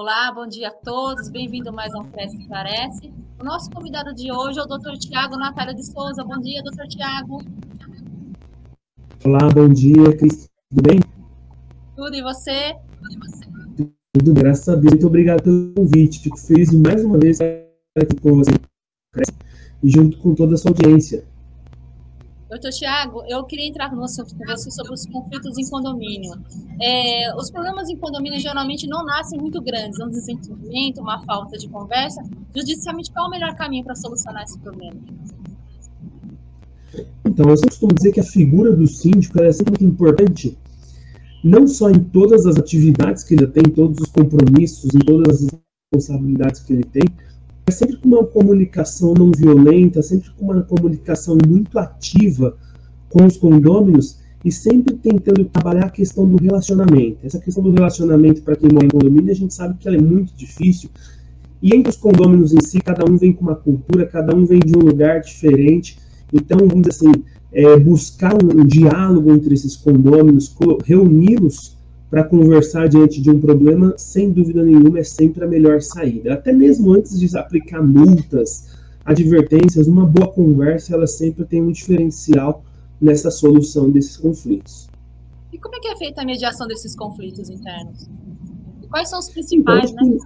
Olá, bom dia a todos, bem-vindo mais um Cresce Parece. O nosso convidado de hoje é o Dr. Tiago Natália de Souza. Bom dia, Dr. Tiago. Olá, bom dia, Cris. Tudo bem? Tudo, e você? Tudo, graças a Deus. Muito obrigado pelo convite. Fico feliz mais uma vez estar aqui com você e junto com toda a sua audiência. Doutor Tiago, eu queria entrar no com você sobre os conflitos em condomínio. É, os problemas em condomínio geralmente não nascem muito grandes, é um desentendimento, uma falta de conversa. Judicialmente, qual é o melhor caminho para solucionar esse problema? Então, eu costumo dizer que a figura do síndico é sempre muito importante, não só em todas as atividades que ele tem, em todos os compromissos, em todas as responsabilidades que ele tem, sempre com uma comunicação não violenta, sempre com uma comunicação muito ativa com os condôminos e sempre tentando trabalhar a questão do relacionamento. Essa questão do relacionamento, para quem mora em condomínio, a gente sabe que ela é muito difícil. E entre os condôminos em si, cada um vem com uma cultura, cada um vem de um lugar diferente. Então, vamos dizer assim, é, buscar um, um diálogo entre esses condôminos, reuni-los para conversar diante de um problema, sem dúvida nenhuma, é sempre a melhor saída. Até mesmo antes de aplicar multas, advertências, uma boa conversa, ela sempre tem um diferencial nessa solução desses conflitos. E como é que é feita a mediação desses conflitos internos? E quais são os principais, então, né?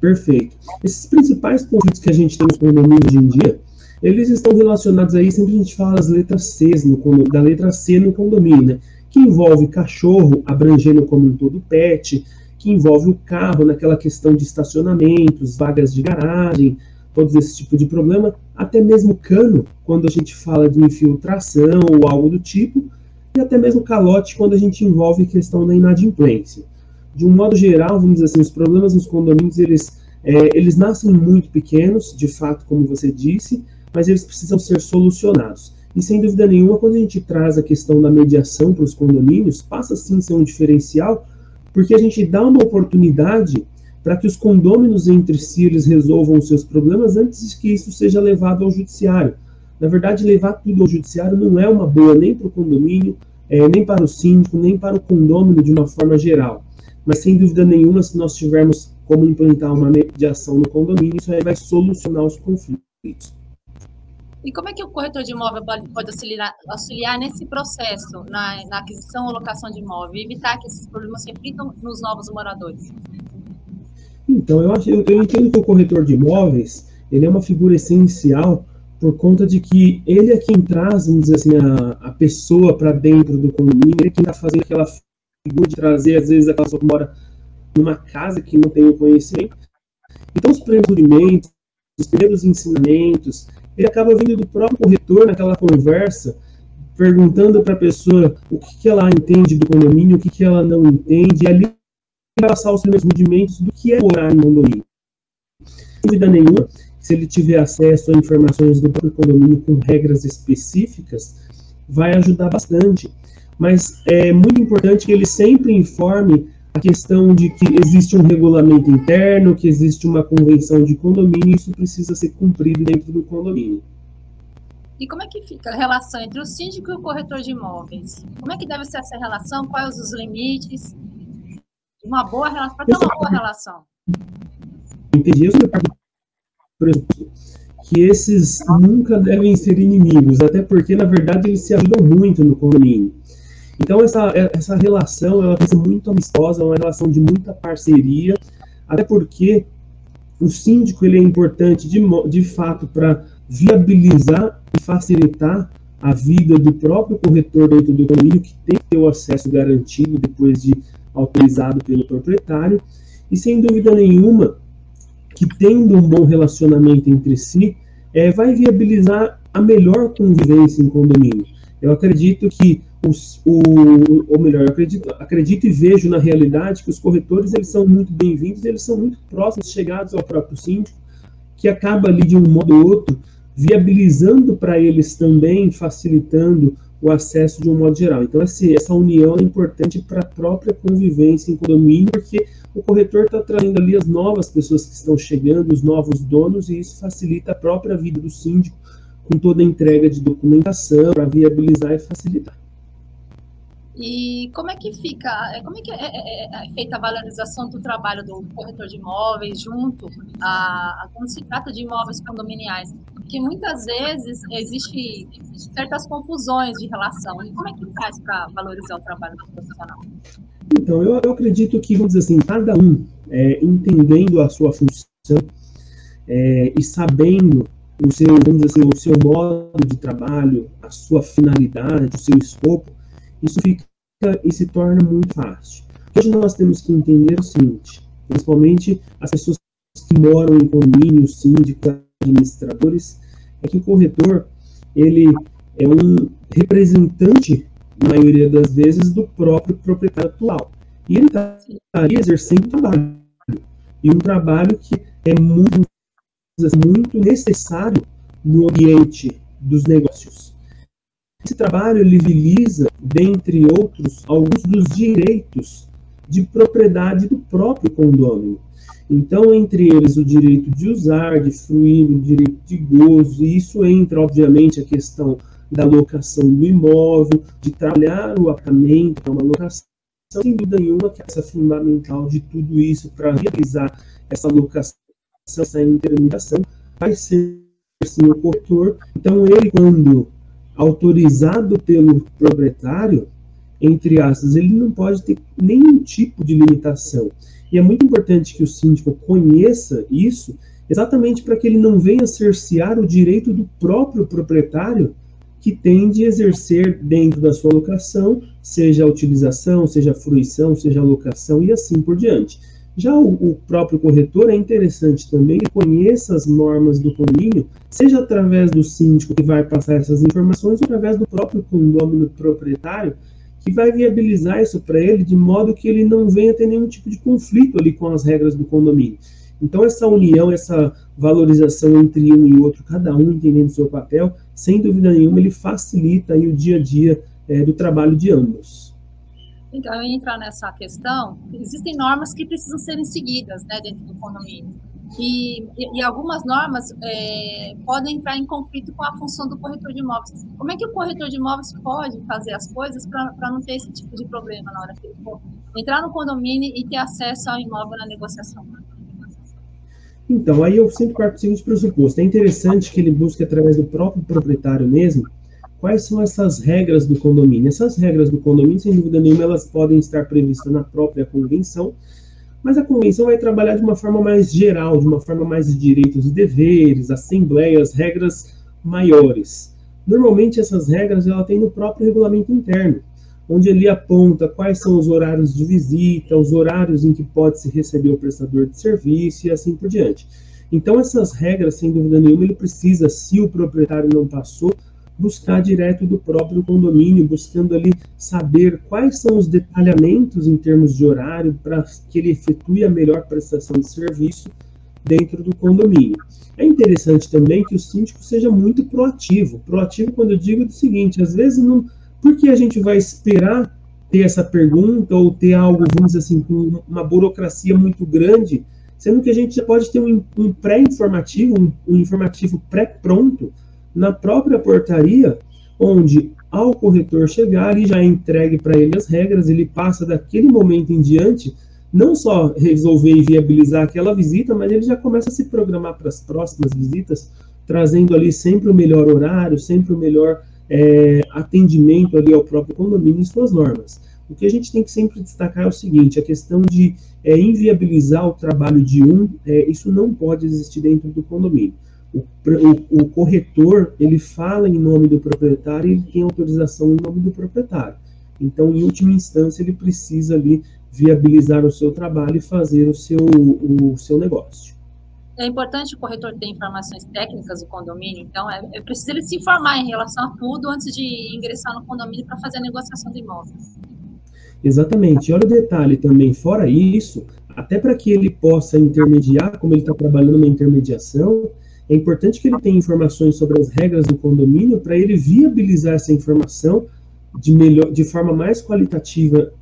Perfeito. Esses principais conflitos que a gente tem nos condomínios hoje em dia, eles estão relacionados aí, sempre a gente fala das letras C no, da letra C no condomínio, né? Que envolve cachorro, abrangendo como um todo pet, que envolve o carro naquela questão de estacionamentos, vagas de garagem, todos esse tipo de problema, até mesmo cano, quando a gente fala de infiltração ou algo do tipo, e até mesmo calote quando a gente envolve questão da inadimplência. De um modo geral, vamos dizer assim, os problemas nos condomínios, eles, é, eles nascem muito pequenos, de fato, como você disse, mas eles precisam ser solucionados. E sem dúvida nenhuma, quando a gente traz a questão da mediação para os condomínios, passa sim a ser um diferencial, porque a gente dá uma oportunidade para que os condôminos entre si eles resolvam os seus problemas antes de que isso seja levado ao judiciário. Na verdade, levar tudo ao judiciário não é uma boa nem para o condomínio, é, nem para o síndico, nem para o condômino de uma forma geral. Mas sem dúvida nenhuma, se nós tivermos como implantar uma mediação no condomínio, isso aí vai solucionar os conflitos. E como é que o corretor de imóvel pode auxiliar, auxiliar nesse processo, na, na, aquisição ou locação de imóvel, e evitar que esses problemas se repitam nos novos moradores? Então, eu, acho, eu, eu entendo que o corretor de imóveis ele é uma figura essencial por conta de que ele é quem traz, vamos dizer assim, a, a pessoa para dentro do condomínio, ele é quem está fazendo aquela figura de trazer, às vezes, aquela pessoa que mora numa casa que não tem o conhecimento. Então, os primeiros os primeiros ensinamentos, ele acaba vindo do próprio corretor naquela conversa, perguntando para a pessoa o que, que, ela entende do condomínio, o que, que ela não entende, e ali passar os primeiros rudimentos do que é morar em condomínio. Sem dúvida nenhuma, se ele tiver acesso a informações do próprio condomínio com regras específicas, vai ajudar bastante. Mas é muito importante que ele sempre informe a questão de que existe um regulamento interno, que existe uma convenção de condomínio, isso precisa ser cumprido dentro do condomínio. E como é que fica a relação entre o síndico e o corretor de imóveis? Como é que deve ser essa relação? Quais os limites? Uma boa relação, para ter uma boa relação. Entendi. Eu que esses nunca devem ser inimigos, até porque, na verdade, eles se ajudam muito no condomínio. Então essa, essa relação ela tem que ser muito amistosa, é uma relação de muita parceria, até porque o síndico ele é importante de, de fato para viabilizar e facilitar a vida do próprio corretor dentro do condomínio, que tem que ter o acesso garantido depois de autorizado pelo proprietário, e sem dúvida nenhuma, que tendo um bom relacionamento entre si, é, vai viabilizar a melhor convivência em condomínio. Eu acredito que os, o, ou melhor, acredito, acredito e vejo na realidade que os corretores eles são muito bem-vindos, eles são muito próximos, chegados ao próprio síndico, que acaba ali de um modo ou outro viabilizando para eles também, facilitando o acesso de um modo geral. Então, essa, essa união é importante para a própria convivência em condomínio, porque o corretor está trazendo ali as novas pessoas que estão chegando, os novos donos, e isso facilita a própria vida do síndico, com toda a entrega de documentação, para viabilizar e facilitar. E como é que fica, é, como é que é, é, é, é, feita a valorização do trabalho do corretor de imóveis junto a, a quando se trata de imóveis condominiais? Porque muitas vezes existe certas confusões de relação. E como é que faz para valorizar o trabalho do profissional? Então, eu, eu, acredito que, vamos dizer assim, cada um é, entendendo a sua função é, e sabendo o seu, vamos dizer assim, o seu modo de trabalho, a sua finalidade, o seu escopo, isso fica e se torna muito fácil. Hoje nós temos que entender o seguinte, principalmente as pessoas que moram em condomínios, síndicos, administradores, é que o corretor, ele é um representante, na maioria das vezes, do próprio proprietário atual. E ele está exercendo um trabalho. E um trabalho que é muito, muito necessário no ambiente dos negócios. Esse trabalho visa, dentre outros, alguns dos direitos de propriedade do próprio condômino. Então, entre eles, o direito de usar, de fruir, o direito de gozo, e isso entra, obviamente, a questão da locação do imóvel, de trabalhar o apartamento, é uma locação, sem dúvida nenhuma, que é essa fundamental de tudo isso para realizar essa locação, essa intermediação, vai ser sim o corretor. Então, ele, quando autorizado pelo proprietário, entre aspas, ele não pode ter nenhum tipo de limitação. E é muito importante que o síndico conheça isso, exatamente para que ele não venha cercear o direito do próprio proprietário que tem de exercer dentro da sua locação, seja a utilização, seja a fruição, seja a locação e assim por diante. Já o, o, próprio corretor é interessante também que conheça as normas do condomínio, seja através do síndico que vai passar essas informações, ou através do próprio condomínio proprietário, que vai viabilizar isso para ele de modo que ele não venha ter nenhum tipo de conflito ali com as regras do condomínio. Então, essa união, essa valorização entre um e outro, cada um entendendo seu papel, sem dúvida nenhuma, ele facilita aí o dia a dia é, do trabalho de ambos. Então, eu ia entrar nessa questão. Existem normas que precisam serem seguidas né, dentro do condomínio. E, e algumas normas é, podem entrar em conflito com a função do corretor de imóveis. Como é que o corretor de imóveis pode fazer as coisas para não ter esse tipo de problema na hora que ele for entrar no condomínio e ter acesso ao imóvel na negociação? Então, aí eu sempre parto do seguinte pressuposto. É interessante que ele busque através do próprio proprietário mesmo Quais são essas regras do condomínio? Essas regras do condomínio, sem dúvida nenhuma, elas podem estar previstas na própria convenção, mas a convenção vai trabalhar de uma forma mais geral, de uma forma mais de direitos e deveres, assembleias, regras maiores. Normalmente essas regras ela tem no próprio regulamento interno, onde ele aponta quais são os horários de visita, os horários em que pode se receber o prestador de serviço e assim por diante. Então essas regras, sem dúvida nenhuma, ele precisa, se o proprietário não passou, buscar direto do próprio condomínio, buscando ali saber quais são os detalhamentos em termos de horário para que ele efetue a melhor prestação de serviço dentro do condomínio. É interessante também que o síndico seja muito proativo. Proativo quando eu digo o seguinte, às vezes não, porque a gente vai esperar ter essa pergunta ou ter algo, vamos dizer assim, com uma burocracia muito grande, sendo que a gente já pode ter um, um pré-informativo, um, um informativo pré-pronto, na própria portaria, onde ao corretor chegar e já entregue para ele as regras, ele passa daquele momento em diante não só resolver e viabilizar aquela visita, mas ele já começa a se programar para as próximas visitas, trazendo ali sempre o melhor horário, sempre o melhor é, atendimento ali ao próprio condomínio e suas normas. O que a gente tem que sempre destacar é o seguinte: a questão de é, inviabilizar o trabalho de um, é, isso não pode existir dentro do condomínio. O, o, o, corretor ele fala em nome do proprietário e tem autorização em nome do proprietário. Então, em última instância, ele precisa ali viabilizar o seu trabalho e fazer o seu, o seu negócio. É importante o corretor ter informações técnicas do condomínio, então é, é preciso ele se informar em relação a tudo antes de ingressar no condomínio para fazer a negociação do imóvel. Exatamente. E olha o detalhe também, fora isso, até para que ele possa intermediar, como ele está trabalhando na intermediação, é importante que ele tenha informações sobre as regras do condomínio para ele viabilizar essa informação de, melhor, de forma mais qualitativa,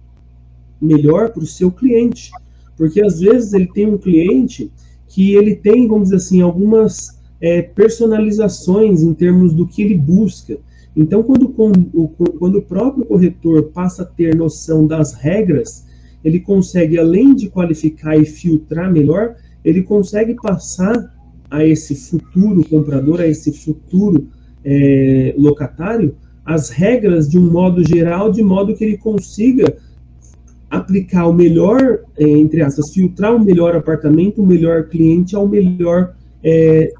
melhor para o seu cliente. Porque às vezes ele tem um cliente que ele tem, vamos dizer assim, algumas é, personalizações em termos do que ele busca. Então, quando, quando o próprio corretor passa a ter noção das regras, ele consegue, além de qualificar e filtrar melhor, ele consegue passar a esse futuro comprador, a esse futuro é, locatário, as regras de um modo geral, de modo que ele consiga aplicar o melhor, é, entre aspas, filtrar o melhor apartamento, o melhor cliente ao melhor é,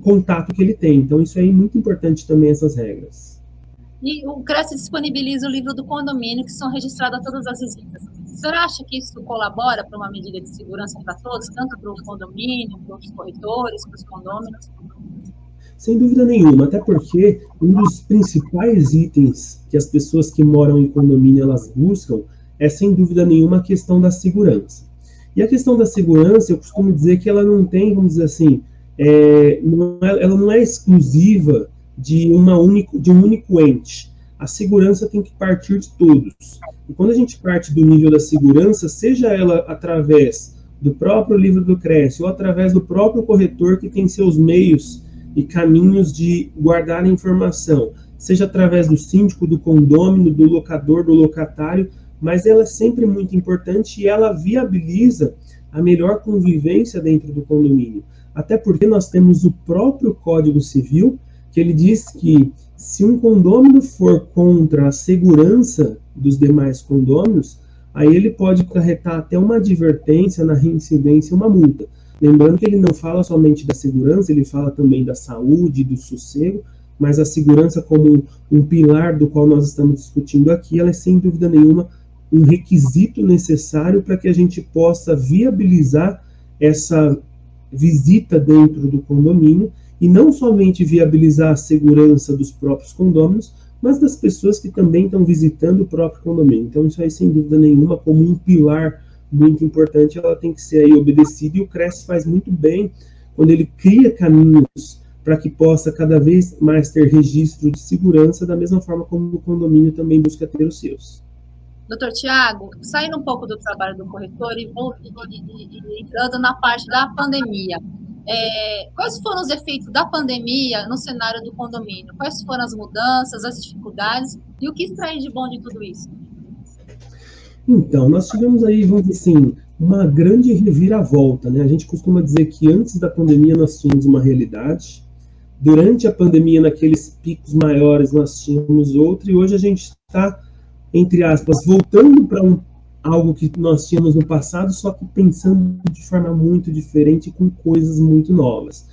contato que ele tem. Então, isso é muito importante também, essas regras. E o Cresce disponibiliza o livro do condomínio, que são registradas todas as visitas. O senhor acha que isso colabora para uma medida de segurança para todos, tanto para o condomínio, para os corretores, para os condôminos? Sem dúvida nenhuma, até porque um dos principais itens que as pessoas que moram em condomínio elas buscam é sem dúvida nenhuma a questão da segurança. E a questão da segurança, eu costumo dizer que ela não tem, vamos dizer assim, é, não é, ela não é exclusiva de, uma único, de um único ente. A segurança tem que partir de todos. E quando a gente parte do nível da segurança, seja ela através do próprio livro do Cresce ou através do próprio corretor que tem seus meios e caminhos de guardar a informação, seja através do síndico, do condômino, do locador, do locatário, mas ela é sempre muito importante e ela viabiliza a melhor convivência dentro do condomínio. Até porque nós temos o próprio Código Civil, que ele diz que se um condômino for contra a segurança dos demais condôminos, aí ele pode acarretar até uma advertência na reincidência uma multa. Lembrando que ele não fala somente da segurança, ele fala também da saúde, do sossego, mas a segurança como um pilar do qual nós estamos discutindo aqui, ela é sem dúvida nenhuma um requisito necessário para que a gente possa viabilizar essa visita dentro do condomínio e não somente viabilizar a segurança dos próprios condôminos, mas das pessoas que também estão visitando o próprio condomínio. Então, isso aí, sem dúvida nenhuma, como um pilar muito importante, ela tem que ser aí obedecida e o CRES faz muito bem quando ele cria caminhos para que possa cada vez mais ter registro de segurança, da mesma forma como o condomínio também busca ter os seus. Doutor Tiago, saindo um pouco do trabalho do corretor e, e, e entrando na parte da pandemia, é, quais foram os efeitos da pandemia no cenário do condomínio? Quais foram as mudanças, as dificuldades e o que extrair de bom de tudo isso? Então, nós tivemos aí, vamos dizer assim, uma grande reviravolta, né? A gente costuma dizer que antes da pandemia nós tínhamos uma realidade, durante a pandemia, naqueles picos maiores, nós tínhamos outra, e hoje a gente está, entre aspas, voltando para um, algo que nós tínhamos no passado, só que pensando de forma muito diferente, com coisas muito novas.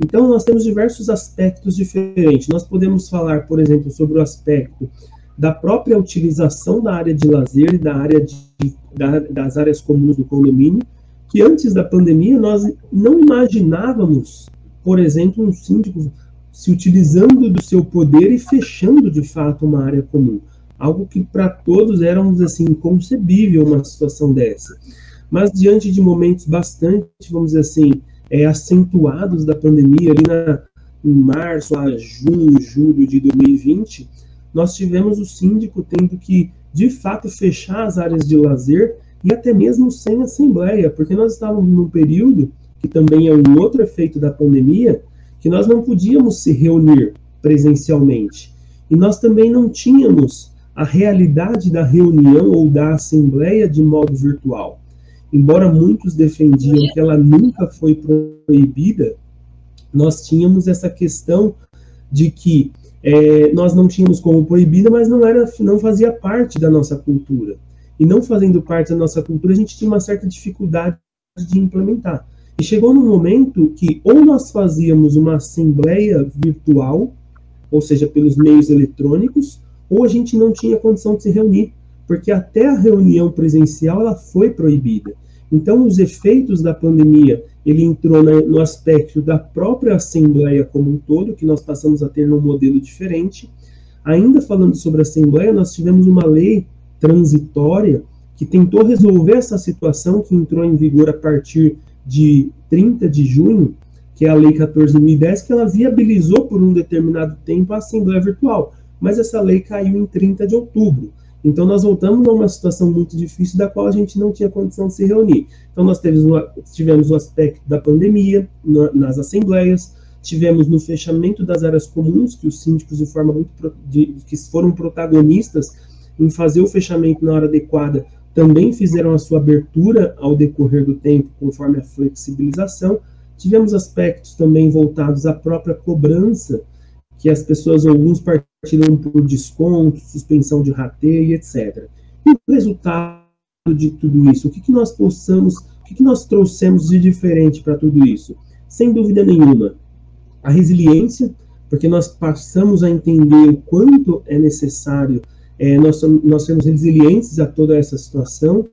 Então, nós temos diversos aspectos diferentes. Nós podemos falar, por exemplo, sobre o aspecto da própria utilização da área de lazer e da área de, da, das áreas comuns do condomínio, que antes da pandemia nós não imaginávamos, por exemplo, um síndico se utilizando do seu poder e fechando de fato uma área comum. Algo que para todos era, assim, inconcebível uma situação dessa. Mas diante de momentos bastante, vamos dizer assim, é, acentuados da pandemia, ali na, em março a junho, julho de 2020, nós tivemos o síndico tendo que, de fato, fechar as áreas de lazer e até mesmo sem assembleia, porque nós estávamos num período, que também é um outro efeito da pandemia, que nós não podíamos se reunir presencialmente. E nós também não tínhamos a realidade da reunião ou da assembleia de modo virtual. Embora muitos defendiam que ela nunca foi proibida, nós tínhamos essa questão de que é, nós não tínhamos como proibida, mas não era, não fazia parte da nossa cultura. E não fazendo parte da nossa cultura, a gente tinha uma certa dificuldade de implementar. E chegou num momento que ou nós fazíamos uma assembleia virtual, ou seja, pelos meios eletrônicos, ou a gente não tinha condição de se reunir, porque até a reunião presencial ela foi proibida. Então, os efeitos da pandemia, ele entrou no aspecto da própria Assembleia como um todo, que nós passamos a ter num modelo diferente. Ainda falando sobre a Assembleia, nós tivemos uma lei transitória que tentou resolver essa situação, que entrou em vigor a partir de 30 de junho, que é a Lei 14.010, que ela viabilizou por um determinado tempo a Assembleia Virtual. Mas essa lei caiu em 30 de outubro. Então, nós voltamos a uma situação muito difícil da qual a gente não tinha condição de se reunir. Então, nós tivemos, o aspecto da pandemia na, nas assembleias, tivemos no fechamento das áreas comuns, que os síndicos de forma muito de, que foram protagonistas em fazer o fechamento na hora adequada, também fizeram a sua abertura ao decorrer do tempo, conforme a flexibilização. Tivemos aspectos também voltados à própria cobrança, que as pessoas, alguns partilham por desconto, suspensão de rateio, etc. E o resultado de tudo isso? O que, que nós possamos, o que, que nós trouxemos de diferente para tudo isso? Sem dúvida nenhuma, a resiliência, porque nós passamos a entender o quanto é necessário é, nós, nós sermos resilientes a toda essa situação.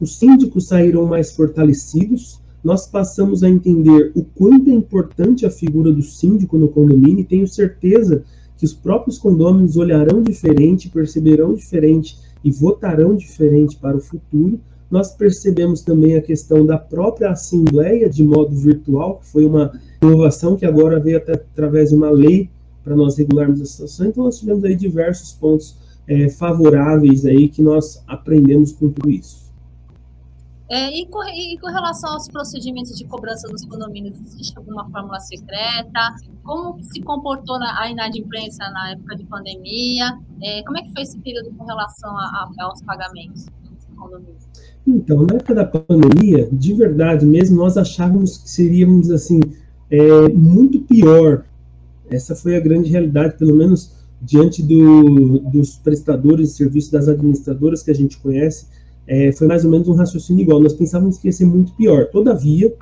Os síndicos saíram mais fortalecidos, nós passamos a entender o quanto é importante a figura do síndico no condomínio e tenho certeza que os próprios condôminos olharão diferente, perceberão diferente e votarão diferente para o futuro. Nós percebemos também a questão da própria assembleia de modo virtual, que foi uma inovação que agora veio até através de uma lei para nós regularmos a situação. Então nós tivemos aí diversos pontos é, favoráveis aí que nós aprendemos com tudo isso. É, e, com, e, com, relação aos procedimentos de cobrança dos condomínios, existe alguma fórmula secreta? Como se comportou na, a inadimplência na época de pandemia? É, como é que foi esse período com relação a, a, aos pagamentos dos condomínios? Então, na época da pandemia, de verdade mesmo, nós achávamos que seríamos assim é, muito pior. Essa foi a grande realidade, pelo menos diante do, dos prestadores de serviço, das administradoras que a gente conhece, é, foi mais ou menos um raciocínio igual. Nós pensávamos que ia ser muito pior. Todavia,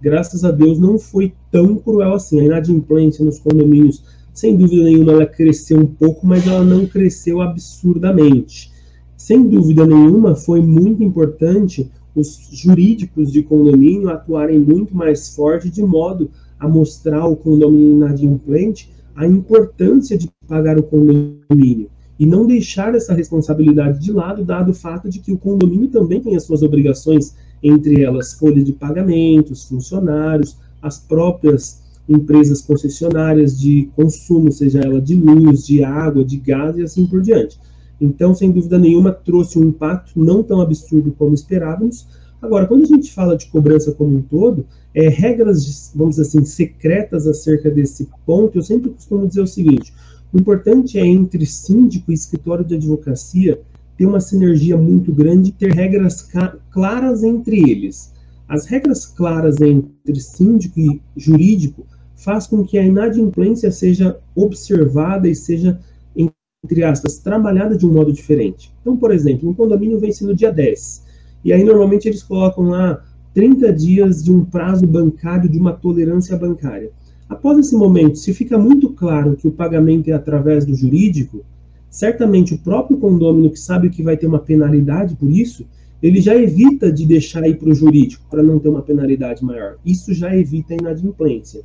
graças a Deus, não foi tão cruel assim. A inadimplência nos condomínios, sem dúvida nenhuma, ela cresceu um pouco, mas ela não cresceu absurdamente. Sem dúvida nenhuma, foi muito importante os jurídicos de condomínio atuarem muito mais forte, de modo a mostrar ao condomínio inadimplente a importância de pagar o condomínio e não deixar essa responsabilidade de lado, dado o fato de que o condomínio também tem as suas obrigações, entre elas folha de pagamentos, funcionários, as próprias empresas concessionárias de consumo, seja ela de luz, de água, de gás e assim por diante. Então, sem dúvida nenhuma, trouxe um impacto não tão absurdo como esperávamos. Agora, quando a gente fala de cobrança como um todo, é, regras, vamos dizer assim, secretas acerca desse ponto, eu sempre costumo dizer o seguinte: o importante é, entre síndico e escritório de advocacia, ter uma sinergia muito grande e ter regras claras entre eles. As regras claras entre síndico e jurídico faz com que a inadimplência seja observada e seja, entre aspas, trabalhada de um modo diferente. Então, por exemplo, um condomínio vence no dia 10, e aí normalmente eles colocam lá 30 dias de um prazo bancário, de uma tolerância bancária. Após esse momento, se fica muito claro que o pagamento é através do jurídico, certamente o próprio condômino que sabe que vai ter uma penalidade por isso, ele já evita de deixar ir para o jurídico para não ter uma penalidade maior. Isso já evita a inadimplência.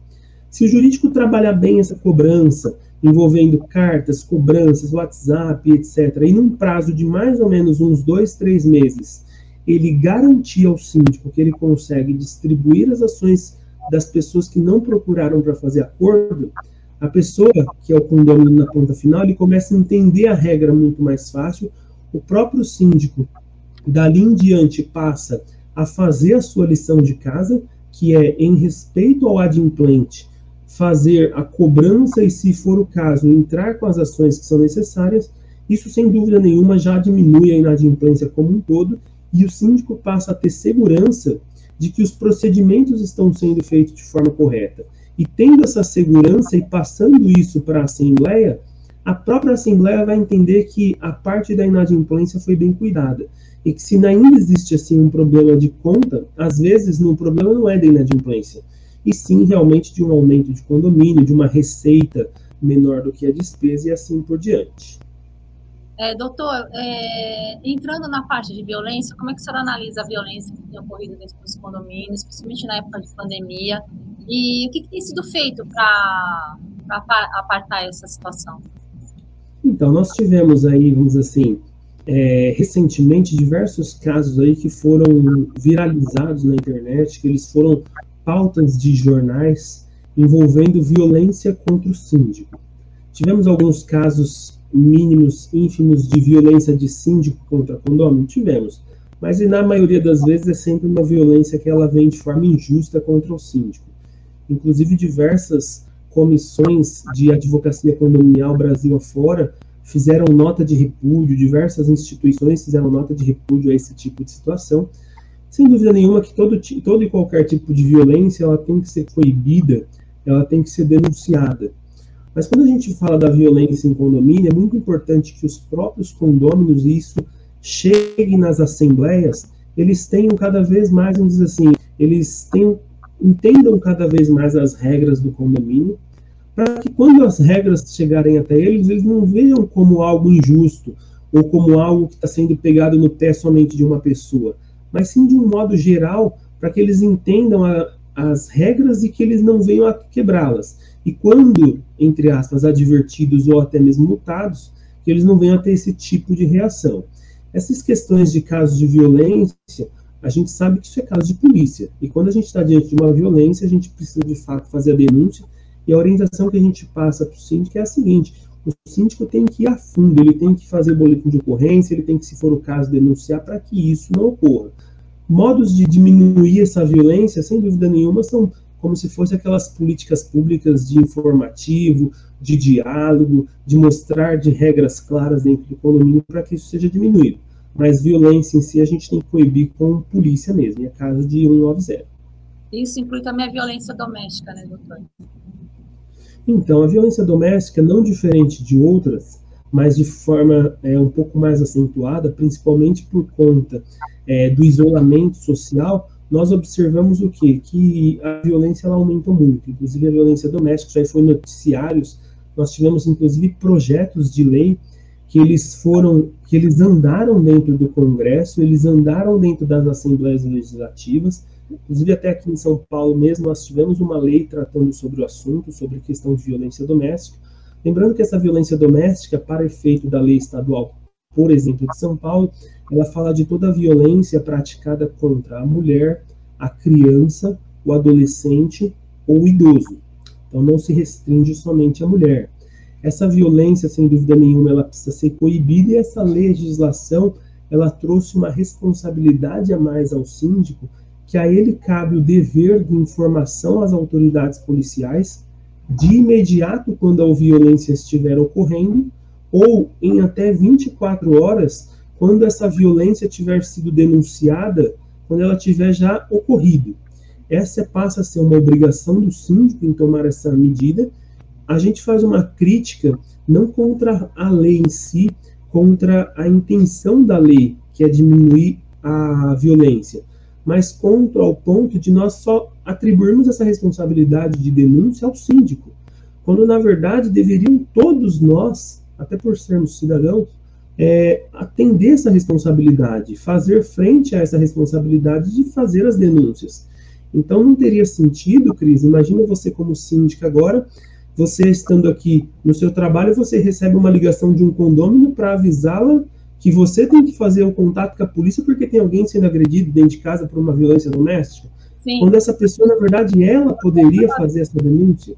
Se o jurídico trabalhar bem essa cobrança, envolvendo cartas, cobranças, WhatsApp, etc., e num prazo de mais ou menos uns dois, três meses, ele garantir ao síndico que ele consegue distribuir as ações das pessoas que não procuraram para fazer acordo, a pessoa que é o condomínio na ponta final, ele começa a entender a regra muito mais fácil. O próprio síndico, dali em diante, passa a fazer a sua lição de casa, que é em respeito ao adimplente, fazer a cobrança e, se for o caso, entrar com as ações que são necessárias. Isso, sem dúvida nenhuma, já diminui a inadimplência como um todo e o síndico passa a ter segurança de que os procedimentos estão sendo feitos de forma correta. E tendo essa segurança e passando isso para a Assembleia, a própria Assembleia vai entender que a parte da inadimplência foi bem cuidada. E que se ainda existe assim um problema de conta, às vezes o problema não é da inadimplência, e sim realmente de um aumento de condomínio, de uma receita menor do que a despesa e assim por diante. É, doutor, é, entrando na parte de violência, como é que o senhor analisa a violência que tem ocorrido dentro dos condomínios, principalmente na época de pandemia? E o que, que tem sido feito para apartar essa situação? Então, nós tivemos aí, vamos dizer assim, é, recentemente diversos casos aí que foram viralizados na internet, que eles foram pautas de jornais envolvendo violência contra o síndico. Tivemos alguns casos mínimos ínfimos de violência de síndico contra condomínio? Tivemos. Mas na maioria das vezes é sempre uma violência que ela vem de forma injusta contra o síndico. Inclusive diversas comissões de advocacia condominial Brasil afora fizeram nota de repúdio, diversas instituições fizeram nota de repúdio a esse tipo de situação. Sem dúvida nenhuma que todo, todo e qualquer tipo de violência ela tem que ser proibida, ela tem que ser denunciada. Mas quando a gente fala da violência em condomínio, é muito importante que os próprios condôminos, isso chegue nas assembleias, eles tenham cada vez mais, vamos dizer assim, eles tenham, entendam cada vez mais as regras do condomínio, para que quando as regras chegarem até eles, eles não vejam como algo injusto ou como algo que está sendo pegado no pé somente de uma pessoa, mas sim de um modo geral, para que eles entendam a, as regras e que eles não venham a quebrá-las. E quando, entre aspas, advertidos ou até mesmo multados, que eles não venham a ter esse tipo de reação. Essas questões de casos de violência, a gente sabe que isso é caso de polícia. E quando a gente está diante de uma violência, a gente precisa de fato fazer a denúncia e a orientação que a gente passa para o síndico é a seguinte: o síndico tem que ir a fundo, ele tem que fazer boletim de ocorrência, ele tem que, se for o caso, denunciar para que isso não ocorra. Modos de diminuir essa violência, sem dúvida nenhuma, são como se fossem aquelas políticas públicas de informativo, de diálogo, de mostrar de regras claras dentro do condomínio para que isso seja diminuído. Mas violência em si a gente tem que coibir com polícia mesmo, é caso de 190. Isso inclui também a violência doméstica, né, doutor? Então, a violência doméstica, não diferente de outras, mas de forma é, um pouco mais acentuada, principalmente por conta é, do isolamento social, nós observamos o quê? Que a violência ela aumentou muito, inclusive a violência doméstica, já foi noticiários, nós tivemos inclusive projetos de lei que eles foram, que eles andaram dentro do Congresso, eles andaram dentro das assembleias legislativas, Inclusive, até aqui em São Paulo mesmo, nós tivemos uma lei tratando sobre o assunto, sobre a questão de violência doméstica. Lembrando que essa violência doméstica, para efeito da lei estadual, por exemplo, de São Paulo, ela fala de toda a violência praticada contra a mulher, a criança, o adolescente ou o idoso. Então, não se restringe somente à mulher. Essa violência, sem dúvida nenhuma, ela precisa ser coibida e essa legislação, ela trouxe uma responsabilidade a mais ao síndico que a ele cabe o dever de informação às autoridades policiais de imediato quando a violência estiver ocorrendo ou em até 24 horas quando essa violência tiver sido denunciada, quando ela tiver já ocorrido. Essa passa a ser uma obrigação do síndico em tomar essa medida. A gente faz uma crítica não contra a lei em si, contra a intenção da lei, que é diminuir a violência, mas contra ao ponto de nós só atribuirmos essa responsabilidade de denúncia ao síndico, quando na verdade deveriam todos nós, até por sermos cidadãos, é, atender essa responsabilidade, fazer frente a essa responsabilidade de fazer as denúncias. Então não teria sentido, Cris, imagina você como síndica agora, você estando aqui no seu trabalho, você recebe uma ligação de um condômino para avisá-la que você tem que fazer o contato com a polícia porque tem alguém sendo agredido dentro de casa por uma violência doméstica? Sim. Quando essa pessoa, na verdade, ela poderia fazer essa denúncia.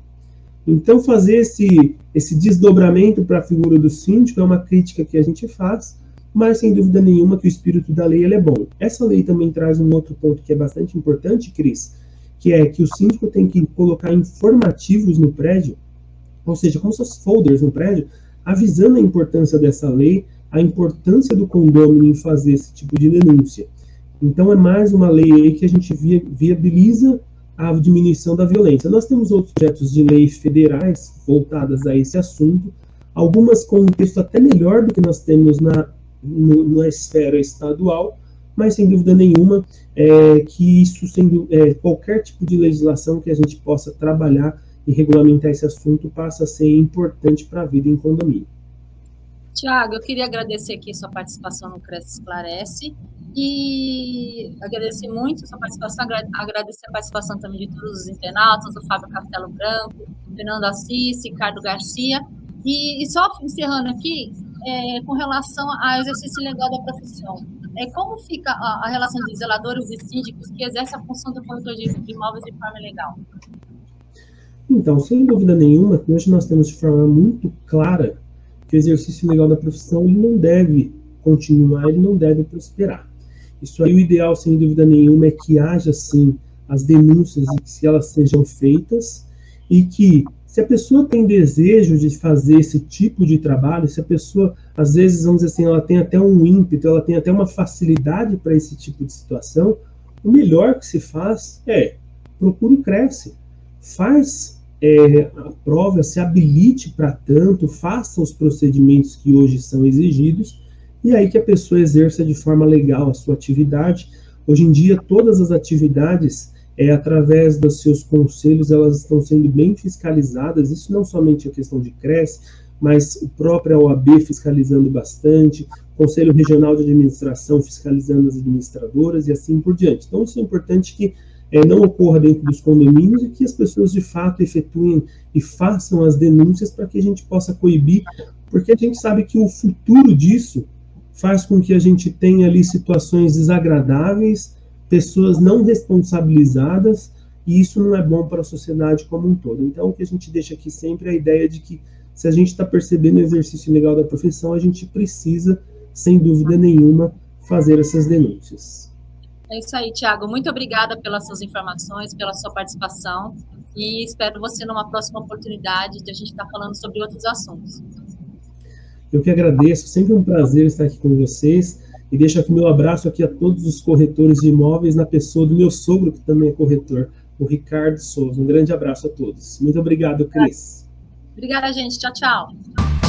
Então, fazer esse, esse desdobramento para a figura do síndico é uma crítica que a gente faz, mas sem dúvida nenhuma que o espírito da lei é bom. Essa lei também traz um outro ponto que é bastante importante, Cris, que é que o síndico tem que colocar informativos no prédio, ou seja, como se fossem folders no prédio, avisando a importância dessa lei, a importância do condômino em fazer esse tipo de denúncia. Então, é mais uma lei aí que a gente via, viabiliza a diminuição da violência. Nós temos outros projetos de lei federais voltadas a esse assunto, algumas com um texto até melhor do que nós temos na, no, na esfera estadual, mas sem dúvida nenhuma é, que isso, sendo é, qualquer tipo de legislação que a gente possa trabalhar e regulamentar esse assunto, passa a ser importante para a vida em condomínio. Tiago, eu queria agradecer aqui sua participação no Cresce Esclarece e agradecer muito sua participação, agradecer a participação também de todos os internautas, o Fábio Castelo Branco, Fernando Assis, Ricardo Garcia. E, e só encerrando aqui, é, com relação ao exercício legal da profissão. É, como fica a, a relação de zeladores e síndicos que exercem a função do corretor de, de imóveis de forma legal? Então, sem dúvida nenhuma, hoje nós temos de forma muito clara que o exercício legal da profissão ele não deve continuar, ele não deve prosperar. Isso aí, o ideal, sem dúvida nenhuma, é que haja, sim, as denúncias e que elas sejam feitas e que, Se a pessoa tem desejo de fazer esse tipo de trabalho, se a pessoa, às vezes, vamos dizer assim, ela tem até um ímpeto, ela tem até uma facilidade para esse tipo de situação, o melhor que se faz é procura o Cresce, faz é, prova, se habilite para tanto, faça os procedimentos que hoje são exigidos, e aí que a pessoa exerça de forma legal a sua atividade. Hoje em dia, todas as atividades é, através dos seus conselhos, elas estão sendo bem fiscalizadas, isso não somente a questão de CRES, mas o próprio OAB fiscalizando bastante, Conselho Regional de Administração fiscalizando as administradoras e assim por diante. Então, isso é importante que é, não ocorra dentro dos condomínios e que as pessoas de fato efetuem e façam as denúncias para que a gente possa coibir, porque a gente sabe que o futuro disso faz com que a gente tenha ali situações desagradáveis pessoas não responsabilizadas, e isso não é bom para a sociedade como um todo. Então, o que a gente deixa aqui sempre é a ideia de que, se a gente está percebendo o exercício legal da profissão, a gente precisa, sem dúvida nenhuma, fazer essas denúncias. É isso aí, Tiago. Muito obrigada pelas suas informações, pela sua participação e espero você numa próxima oportunidade de a gente estar falando sobre outros assuntos. Eu que agradeço, sempre um prazer estar aqui com vocês. E deixo aqui meu abraço aqui a todos os corretores de imóveis, na pessoa do meu sogro, que também é corretor, o Ricardo Souza. Um grande abraço a todos. Muito obrigado, Cris. Obrigada, gente. Tchau, tchau.